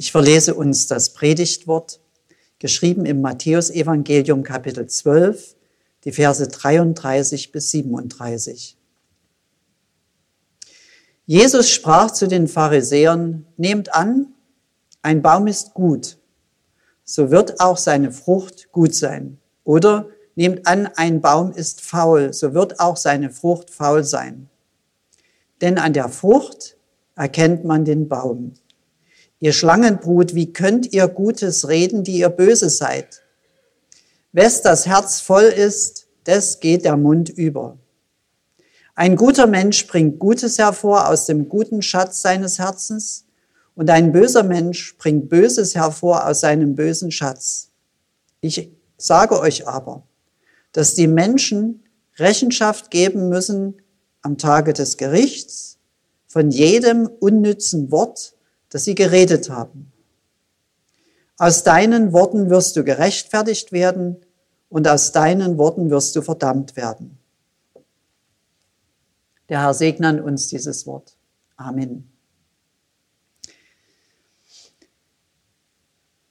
Ich verlese uns das Predigtwort, geschrieben im Matthäusevangelium Kapitel 12, die Verse 33 bis 37. Jesus sprach zu den Pharisäern, nehmt an, ein Baum ist gut, so wird auch seine Frucht gut sein. Oder nehmt an, ein Baum ist faul, so wird auch seine Frucht faul sein. Denn an der Frucht erkennt man den Baum. Ihr Schlangenbrut, wie könnt ihr Gutes reden, die ihr böse seid? Wes das Herz voll ist, des geht der Mund über. Ein guter Mensch bringt Gutes hervor aus dem guten Schatz seines Herzens und ein böser Mensch bringt Böses hervor aus seinem bösen Schatz. Ich sage euch aber, dass die Menschen Rechenschaft geben müssen am Tage des Gerichts von jedem unnützen Wort, das sie geredet haben. Aus deinen Worten wirst du gerechtfertigt werden und aus deinen Worten wirst du verdammt werden. Der Herr segne uns dieses Wort. Amen.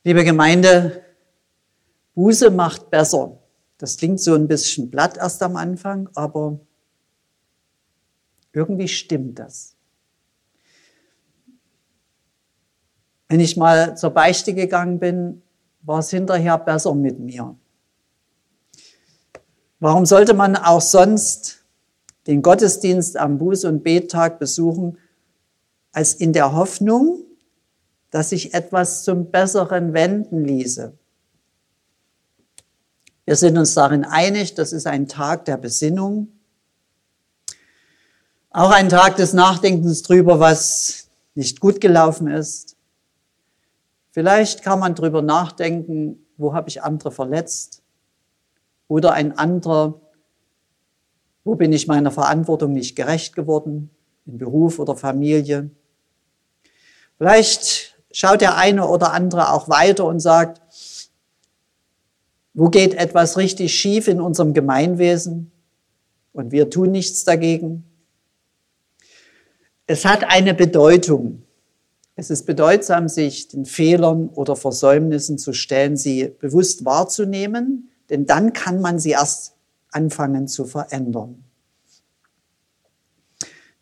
Liebe Gemeinde, Buße macht besser. Das klingt so ein bisschen platt erst am Anfang, aber irgendwie stimmt das. Wenn ich mal zur Beichte gegangen bin, war es hinterher besser mit mir. Warum sollte man auch sonst den Gottesdienst am Buß- und Bettag besuchen, als in der Hoffnung, dass sich etwas zum Besseren wenden ließe? Wir sind uns darin einig, das ist ein Tag der Besinnung, auch ein Tag des Nachdenkens drüber, was nicht gut gelaufen ist, Vielleicht kann man drüber nachdenken, wo habe ich andere verletzt? Oder ein anderer, wo bin ich meiner Verantwortung nicht gerecht geworden, in Beruf oder Familie? Vielleicht schaut der eine oder andere auch weiter und sagt, wo geht etwas richtig schief in unserem Gemeinwesen und wir tun nichts dagegen? Es hat eine Bedeutung. Es ist bedeutsam, sich den Fehlern oder Versäumnissen zu stellen, sie bewusst wahrzunehmen, denn dann kann man sie erst anfangen zu verändern.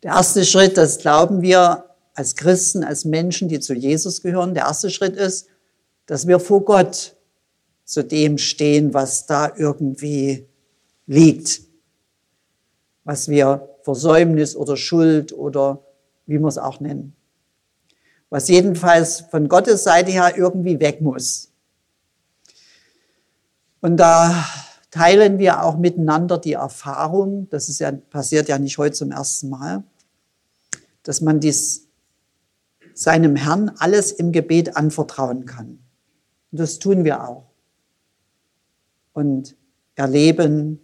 Der erste Schritt, das glauben wir als Christen, als Menschen, die zu Jesus gehören, der erste Schritt ist, dass wir vor Gott zu dem stehen, was da irgendwie liegt, was wir Versäumnis oder Schuld oder wie wir es auch nennen was jedenfalls von Gottes Seite her irgendwie weg muss. Und da teilen wir auch miteinander die Erfahrung, das ist ja, passiert ja nicht heute zum ersten Mal, dass man dies seinem Herrn alles im Gebet anvertrauen kann. Und das tun wir auch. Und erleben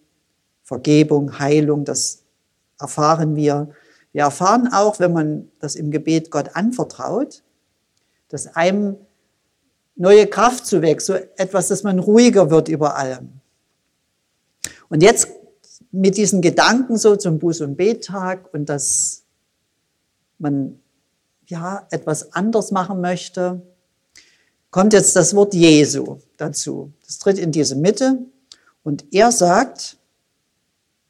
Vergebung, Heilung, das erfahren wir wir erfahren auch, wenn man das im Gebet Gott anvertraut, dass einem neue Kraft zuwächst, so etwas, dass man ruhiger wird über allem. Und jetzt mit diesen Gedanken so zum Buß- und Bettag und dass man ja etwas anders machen möchte, kommt jetzt das Wort Jesu dazu. Das tritt in diese Mitte und er sagt,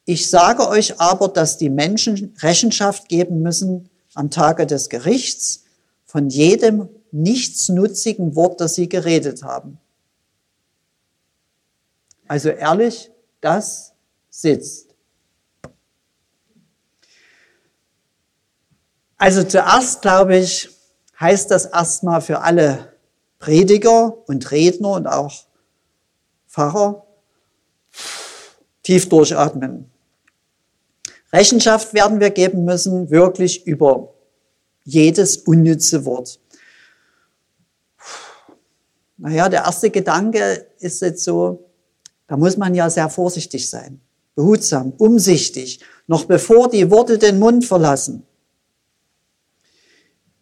ich sage euch aber, dass die Menschen Rechenschaft geben müssen am Tage des Gerichts von jedem nichtsnutzigen Wort, das sie geredet haben. Also ehrlich, das sitzt. Also zuerst, glaube ich, heißt das erstmal für alle Prediger und Redner und auch Pfarrer tief durchatmen. Rechenschaft werden wir geben müssen, wirklich über jedes unnütze Wort. Naja, der erste Gedanke ist jetzt so, da muss man ja sehr vorsichtig sein, behutsam, umsichtig, noch bevor die Worte den Mund verlassen.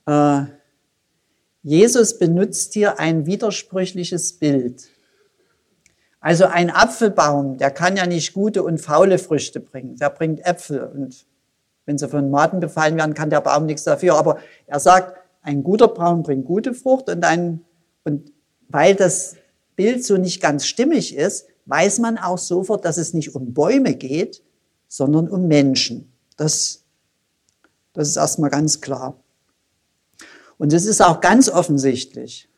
Äh, Jesus benutzt hier ein widersprüchliches Bild. Also ein Apfelbaum, der kann ja nicht gute und faule Früchte bringen. Der bringt Äpfel und wenn sie von Maden befallen werden, kann der Baum nichts dafür. Aber er sagt, ein guter Baum bringt gute Frucht und ein, und weil das Bild so nicht ganz stimmig ist, weiß man auch sofort, dass es nicht um Bäume geht, sondern um Menschen. Das, das ist erstmal ganz klar. Und es ist auch ganz offensichtlich,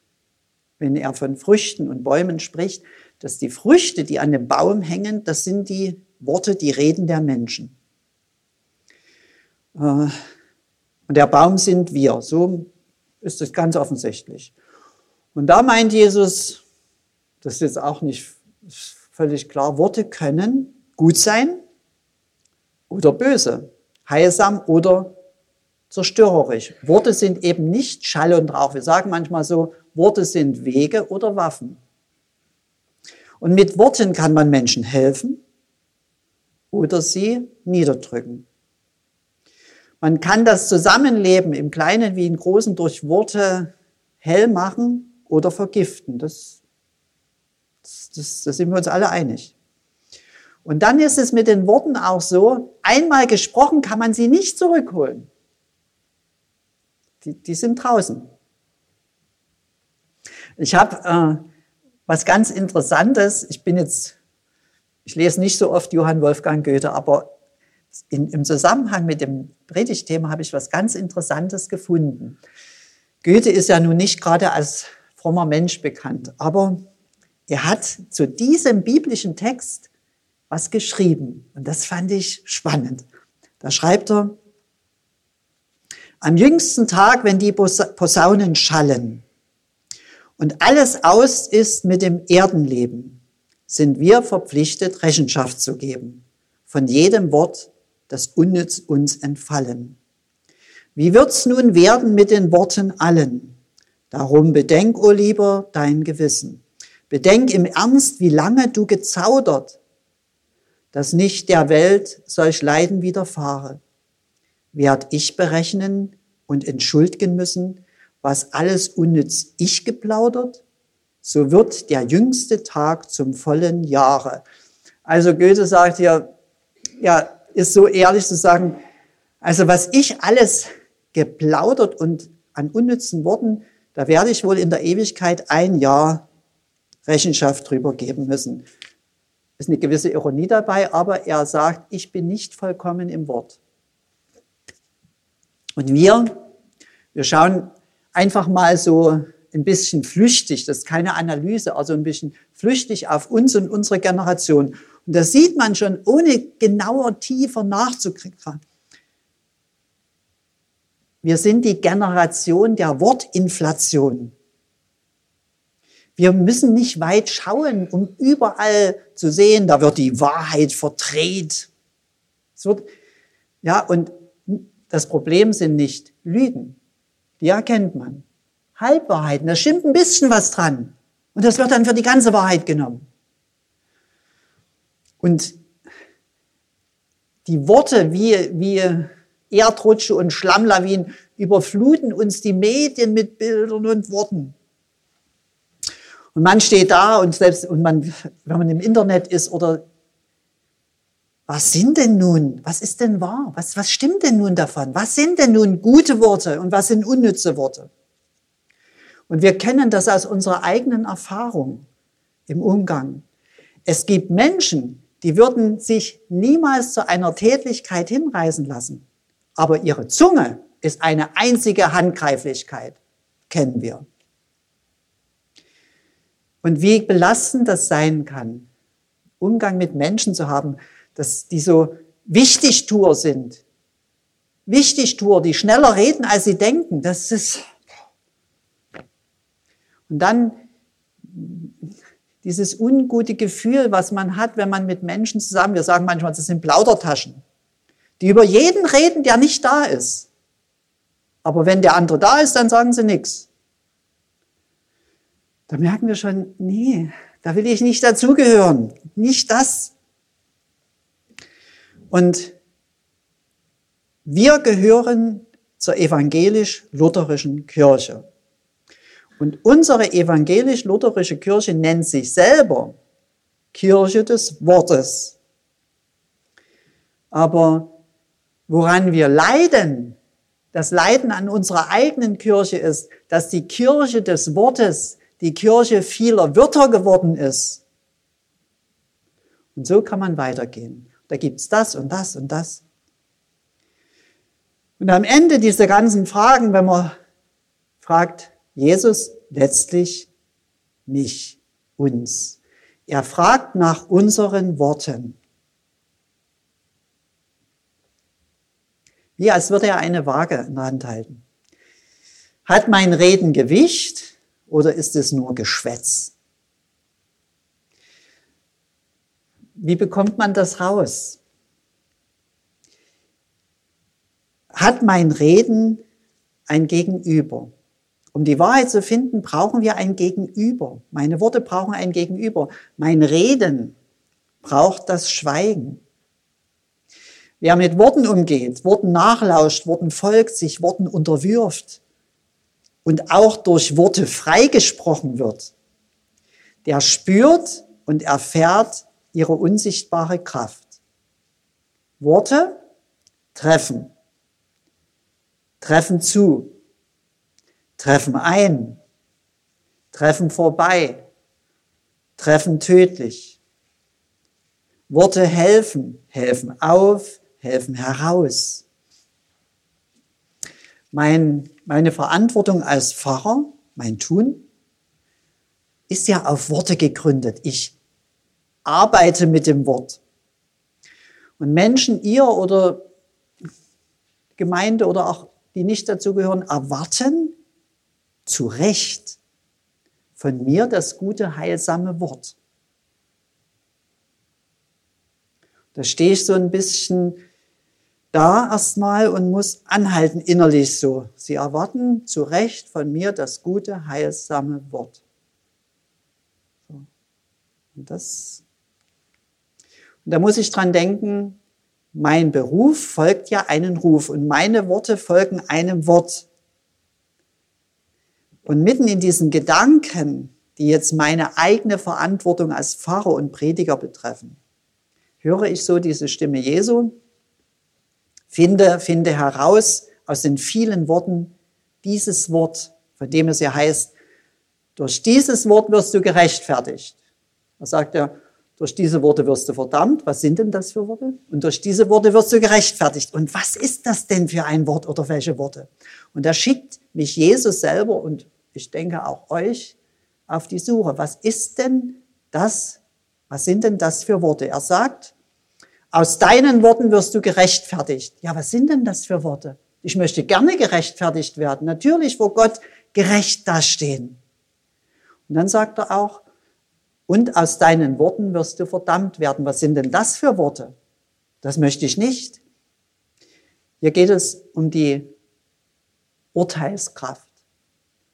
wenn er von Früchten und Bäumen spricht, dass die Früchte, die an dem Baum hängen, das sind die Worte, die Reden der Menschen. Äh, und der Baum sind wir. So ist es ganz offensichtlich. Und da meint Jesus, das ist jetzt auch nicht völlig klar, Worte können gut sein oder böse, heilsam oder zerstörerisch. Worte sind eben nicht Schall und Rauch. Wir sagen manchmal so, Worte sind Wege oder Waffen. Und mit Worten kann man Menschen helfen oder sie niederdrücken. Man kann das Zusammenleben im Kleinen wie im Großen durch Worte hell machen oder vergiften. Das, das, das, das sind wir uns alle einig. Und dann ist es mit den Worten auch so, einmal gesprochen kann man sie nicht zurückholen. Die, die sind draußen. Ich habe äh, was ganz Interessantes. Ich bin jetzt, ich lese nicht so oft Johann Wolfgang Goethe, aber in, im Zusammenhang mit dem Predigtthema habe ich was ganz Interessantes gefunden. Goethe ist ja nun nicht gerade als frommer Mensch bekannt, aber er hat zu diesem biblischen Text was geschrieben und das fand ich spannend. Da schreibt er, am jüngsten Tag, wenn die Posaunen schallen und alles aus ist mit dem Erdenleben, sind wir verpflichtet, Rechenschaft zu geben von jedem Wort, das unnütz uns entfallen. Wie wird's nun werden mit den Worten allen? Darum bedenk, o oh lieber, dein Gewissen. Bedenk im Ernst, wie lange du gezaudert, dass nicht der Welt solch Leiden widerfahre. Werd ich berechnen und entschuldigen müssen, was alles unnütz ich geplaudert? So wird der jüngste Tag zum vollen Jahre. Also Goethe sagt hier, ja, ist so ehrlich zu sagen, also was ich alles geplaudert und an unnützen Worten, da werde ich wohl in der Ewigkeit ein Jahr Rechenschaft drüber geben müssen. Ist eine gewisse Ironie dabei, aber er sagt, ich bin nicht vollkommen im Wort. Und wir, wir schauen einfach mal so ein bisschen flüchtig, das ist keine Analyse, also ein bisschen flüchtig auf uns und unsere Generation. Und da sieht man schon, ohne genauer, tiefer nachzukriegen. Wir sind die Generation der Wortinflation. Wir müssen nicht weit schauen, um überall zu sehen, da wird die Wahrheit verdreht. Es wird, ja, und das Problem sind nicht Lügen. Die erkennt man. Halbwahrheiten, da stimmt ein bisschen was dran. Und das wird dann für die ganze Wahrheit genommen. Und die Worte wie, wie Erdrutsche und Schlammlawinen überfluten uns die Medien mit Bildern und Worten. Und man steht da und selbst, und man, wenn man im Internet ist oder, was sind denn nun, was ist denn wahr? Was, was stimmt denn nun davon? Was sind denn nun gute Worte und was sind unnütze Worte? Und wir kennen das aus unserer eigenen Erfahrung im Umgang. Es gibt Menschen, die würden sich niemals zu einer Tätigkeit hinreißen lassen. Aber ihre Zunge ist eine einzige Handgreiflichkeit, kennen wir. Und wie belastend das sein kann, Umgang mit Menschen zu haben, dass die so Wichtigtour sind. Wichtigtour, die schneller reden, als sie denken. Das ist. Und dann dieses ungute Gefühl, was man hat, wenn man mit Menschen zusammen, wir sagen manchmal, das sind Plaudertaschen, die über jeden reden, der nicht da ist. Aber wenn der andere da ist, dann sagen sie nichts. Da merken wir schon, nee, da will ich nicht dazugehören. Nicht das. Und wir gehören zur evangelisch-lutherischen Kirche. Und unsere evangelisch-lutherische Kirche nennt sich selber Kirche des Wortes. Aber woran wir leiden, Das Leiden an unserer eigenen Kirche ist, dass die Kirche des Wortes die Kirche vieler Wörter geworden ist. Und so kann man weitergehen. Da gibt's das und das und das. Und am Ende dieser ganzen Fragen, wenn man fragt Jesus letztlich mich, uns. Er fragt nach unseren Worten. Wie als würde er eine Waage in der Hand halten. Hat mein Reden Gewicht oder ist es nur Geschwätz? Wie bekommt man das raus? Hat mein Reden ein Gegenüber? Um die Wahrheit zu finden, brauchen wir ein Gegenüber. Meine Worte brauchen ein Gegenüber. Mein Reden braucht das Schweigen. Wer mit Worten umgeht, Worten nachlauscht, Worten folgt, sich Worten unterwirft und auch durch Worte freigesprochen wird, der spürt und erfährt ihre unsichtbare Kraft. Worte treffen, treffen zu, treffen ein, treffen vorbei, treffen tödlich. Worte helfen, helfen auf, helfen heraus. Mein, meine Verantwortung als Pfarrer, mein Tun, ist ja auf Worte gegründet. Ich arbeite mit dem Wort. Und Menschen, ihr oder Gemeinde oder auch die nicht dazugehören, erwarten zu Recht von mir das gute, heilsame Wort. Da stehe ich so ein bisschen da erstmal und muss anhalten innerlich so. Sie erwarten zu Recht von mir das gute, heilsame Wort. Und das, und da muss ich dran denken, mein Beruf folgt ja einen Ruf und meine Worte folgen einem Wort. Und mitten in diesen Gedanken, die jetzt meine eigene Verantwortung als Pfarrer und Prediger betreffen, höre ich so diese Stimme Jesu, Finde, finde heraus aus den vielen Worten dieses Wort, von dem es ja heißt, durch dieses Wort wirst du gerechtfertigt. Da sagt er, durch diese Worte wirst du verdammt. Was sind denn das für Worte? Und durch diese Worte wirst du gerechtfertigt. Und was ist das denn für ein Wort oder welche Worte? Und da schickt mich Jesus selber und ich denke auch euch auf die Suche. Was ist denn das? Was sind denn das für Worte? Er sagt, aus deinen Worten wirst du gerechtfertigt. Ja, was sind denn das für Worte? Ich möchte gerne gerechtfertigt werden. Natürlich vor Gott gerecht dastehen. Und dann sagt er auch, und aus deinen Worten wirst du verdammt werden. Was sind denn das für Worte? Das möchte ich nicht. Hier geht es um die Urteilskraft.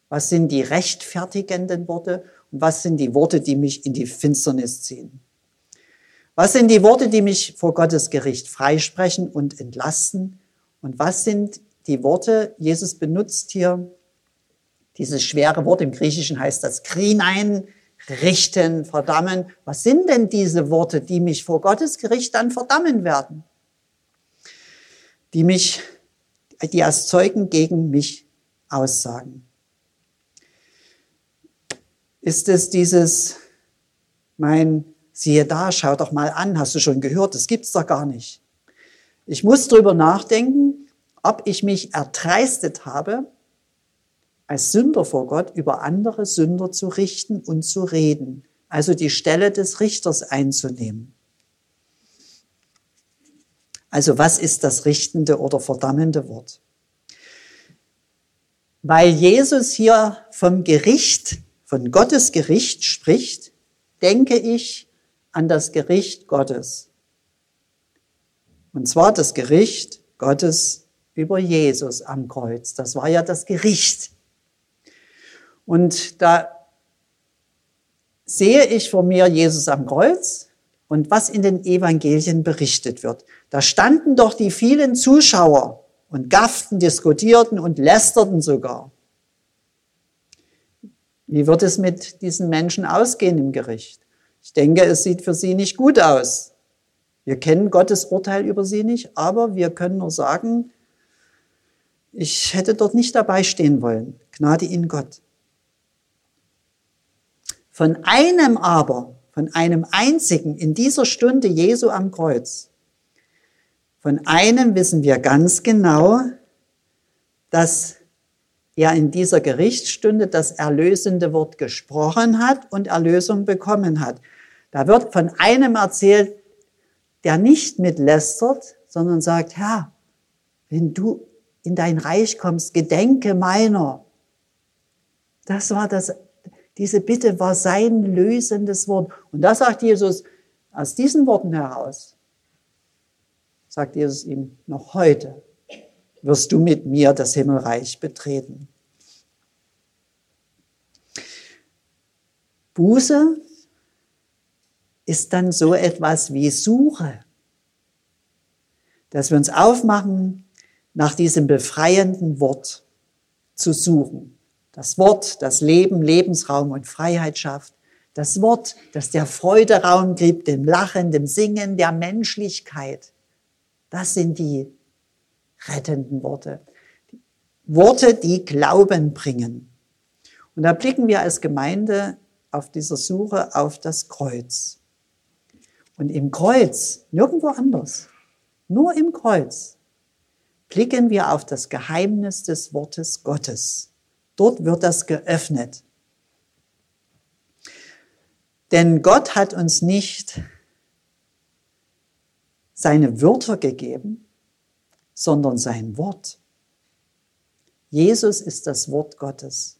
Was sind die rechtfertigenden Worte und was sind die Worte, die mich in die Finsternis ziehen? Was sind die Worte, die mich vor Gottes Gericht freisprechen und entlasten? Und was sind die Worte, Jesus benutzt hier dieses schwere Wort, im Griechischen heißt das krinein, richten, verdammen. Was sind denn diese Worte, die mich vor Gottes Gericht dann verdammen werden? Die mich, die als Zeugen gegen mich aussagen. Ist es dieses, mein Siehe da, schau doch mal an, hast du schon gehört, das gibt's doch gar nicht. Ich muss drüber nachdenken, ob ich mich erdreistet habe, als Sünder vor Gott über andere Sünder zu richten und zu reden, also die Stelle des Richters einzunehmen. Also was ist das richtende oder verdammende Wort? Weil Jesus hier vom Gericht, von Gottes Gericht spricht, denke ich an das Gericht Gottes. Und zwar das Gericht Gottes über Jesus am Kreuz. Das war ja das Gericht. Und da sehe ich vor mir Jesus am Kreuz und was in den Evangelien berichtet wird. Da standen doch die vielen Zuschauer und gafften, diskutierten und lästerten sogar. Wie wird es mit diesen Menschen ausgehen im Gericht? Ich denke, es sieht für sie nicht gut aus. Wir kennen Gottes Urteil über sie nicht, aber wir können nur sagen, Ich hätte dort nicht dabei stehen wollen. Gnade Ihnen Gott. Von einem aber, von einem einzigen in dieser Stunde Jesu am Kreuz, von einem wissen wir ganz genau, dass er in dieser Gerichtsstunde das erlösende Wort gesprochen hat und Erlösung bekommen hat. Da wird von einem erzählt, der nicht mitlästert, sondern sagt, Herr, wenn du in dein Reich kommst, gedenke meiner. Das war das, diese Bitte war sein lösendes Wort. Und da sagt Jesus, aus diesen Worten heraus, sagt Jesus ihm, noch heute wirst du mit mir das Himmelreich betreten. Buße ist dann so etwas wie Suche, dass wir uns aufmachen, nach diesem befreienden Wort zu suchen. Das Wort, das Leben, Lebensraum und Freiheit schafft. Das Wort, das der Freude Raum gibt, dem Lachen, dem Singen, der Menschlichkeit. Das sind die rettenden Worte. Worte, die Glauben bringen. Und da blicken wir als Gemeinde auf dieser Suche auf das Kreuz. Und im Kreuz, nirgendwo anders, nur im Kreuz, blicken wir auf das Geheimnis des Wortes Gottes. Dort wird das geöffnet. Denn Gott hat uns nicht seine Wörter gegeben, sondern sein Wort. Jesus ist das Wort Gottes.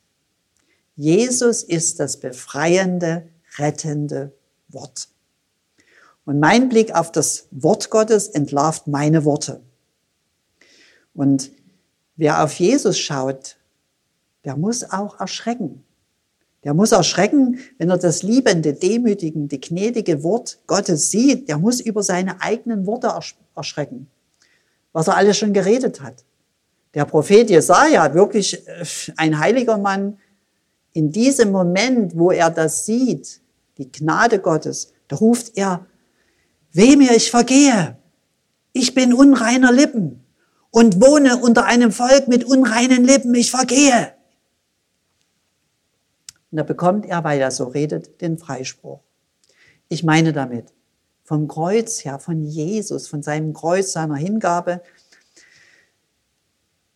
Jesus ist das befreiende, rettende Wort. Und mein Blick auf das Wort Gottes entlarvt meine Worte. Und wer auf Jesus schaut, der muss auch erschrecken. Der muss erschrecken, wenn er das liebende, demütigende, gnädige Wort Gottes sieht. Der muss über seine eigenen Worte erschrecken, was er alles schon geredet hat. Der Prophet Jesaja, wirklich äh, ein heiliger Mann, in diesem Moment, wo er das sieht, die Gnade Gottes, da ruft er, weh mir, ich vergehe. Ich bin unreiner Lippen und wohne unter einem Volk mit unreinen Lippen, ich vergehe. Und da bekommt er, weil er so redet, den Freispruch. Ich meine damit, vom Kreuz her, von Jesus, von seinem Kreuz, seiner Hingabe,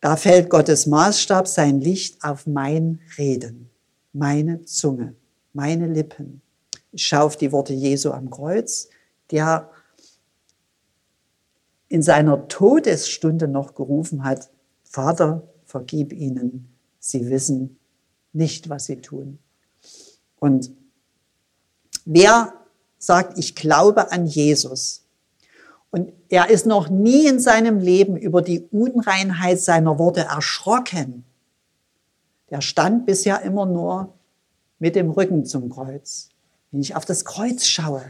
da fällt Gottes Maßstab, sein Licht auf mein Reden, meine Zunge, meine Lippen. Ich schaue auf die Worte Jesu am Kreuz, der in seiner Todesstunde noch gerufen hat, Vater, vergib ihnen, sie wissen nicht, was sie tun. Und wer sagt, ich glaube an Jesus und er ist noch nie in seinem Leben über die Unreinheit seiner Worte erschrocken, der stand bisher immer nur mit dem Rücken zum Kreuz. Wenn ich auf das Kreuz schaue,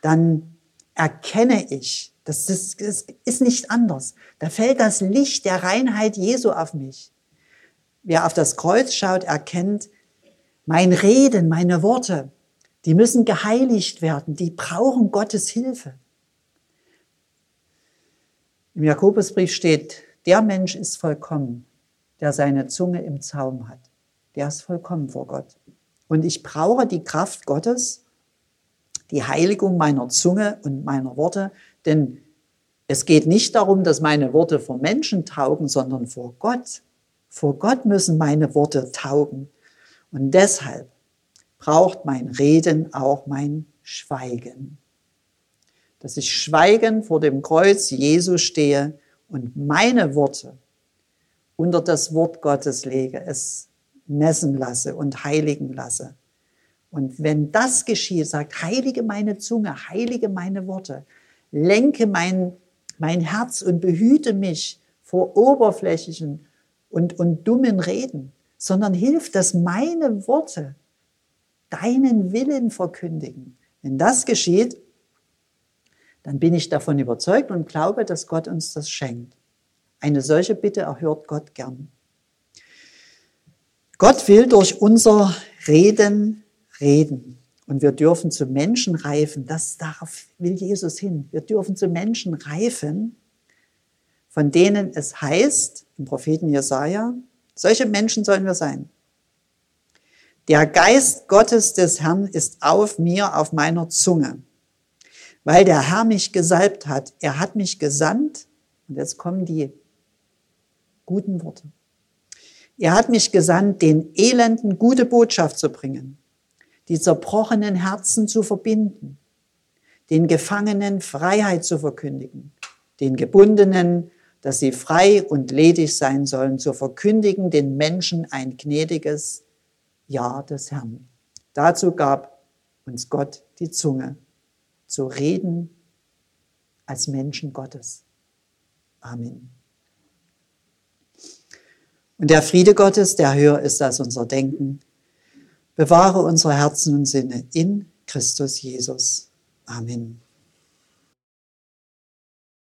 dann erkenne ich, das ist, das ist nicht anders. Da fällt das Licht der Reinheit Jesu auf mich. Wer auf das Kreuz schaut, erkennt, mein Reden, meine Worte, die müssen geheiligt werden, die brauchen Gottes Hilfe. Im Jakobusbrief steht, der Mensch ist vollkommen, der seine Zunge im Zaum hat. Der ist vollkommen vor Gott. Und ich brauche die Kraft Gottes, die Heiligung meiner Zunge und meiner Worte, denn es geht nicht darum, dass meine Worte vor Menschen taugen, sondern vor Gott. Vor Gott müssen meine Worte taugen. Und deshalb braucht mein Reden auch mein Schweigen. Dass ich schweigend vor dem Kreuz Jesu stehe und meine Worte unter das Wort Gottes lege, es messen lasse und heiligen lasse. Und wenn das geschieht, sagt, heilige meine Zunge, heilige meine Worte, lenke mein, mein Herz und behüte mich vor oberflächlichen und, und dummen Reden sondern hilf, dass meine Worte deinen Willen verkündigen. Wenn das geschieht, dann bin ich davon überzeugt und glaube, dass Gott uns das schenkt. Eine solche Bitte erhört Gott gern. Gott will durch unser Reden reden. Und wir dürfen zu Menschen reifen. Das darauf will Jesus hin. Wir dürfen zu Menschen reifen, von denen es heißt, im Propheten Jesaja. Solche Menschen sollen wir sein. Der Geist Gottes des Herrn ist auf mir, auf meiner Zunge, weil der Herr mich gesalbt hat. Er hat mich gesandt, und jetzt kommen die guten Worte. Er hat mich gesandt, den Elenden gute Botschaft zu bringen, die zerbrochenen Herzen zu verbinden, den Gefangenen Freiheit zu verkündigen, den Gebundenen, dass sie frei und ledig sein sollen, zu verkündigen den Menschen ein gnädiges Ja des Herrn. Dazu gab uns Gott die Zunge, zu reden als Menschen Gottes. Amen. Und der Friede Gottes, der höher ist als unser Denken, bewahre unsere Herzen und Sinne in Christus Jesus. Amen.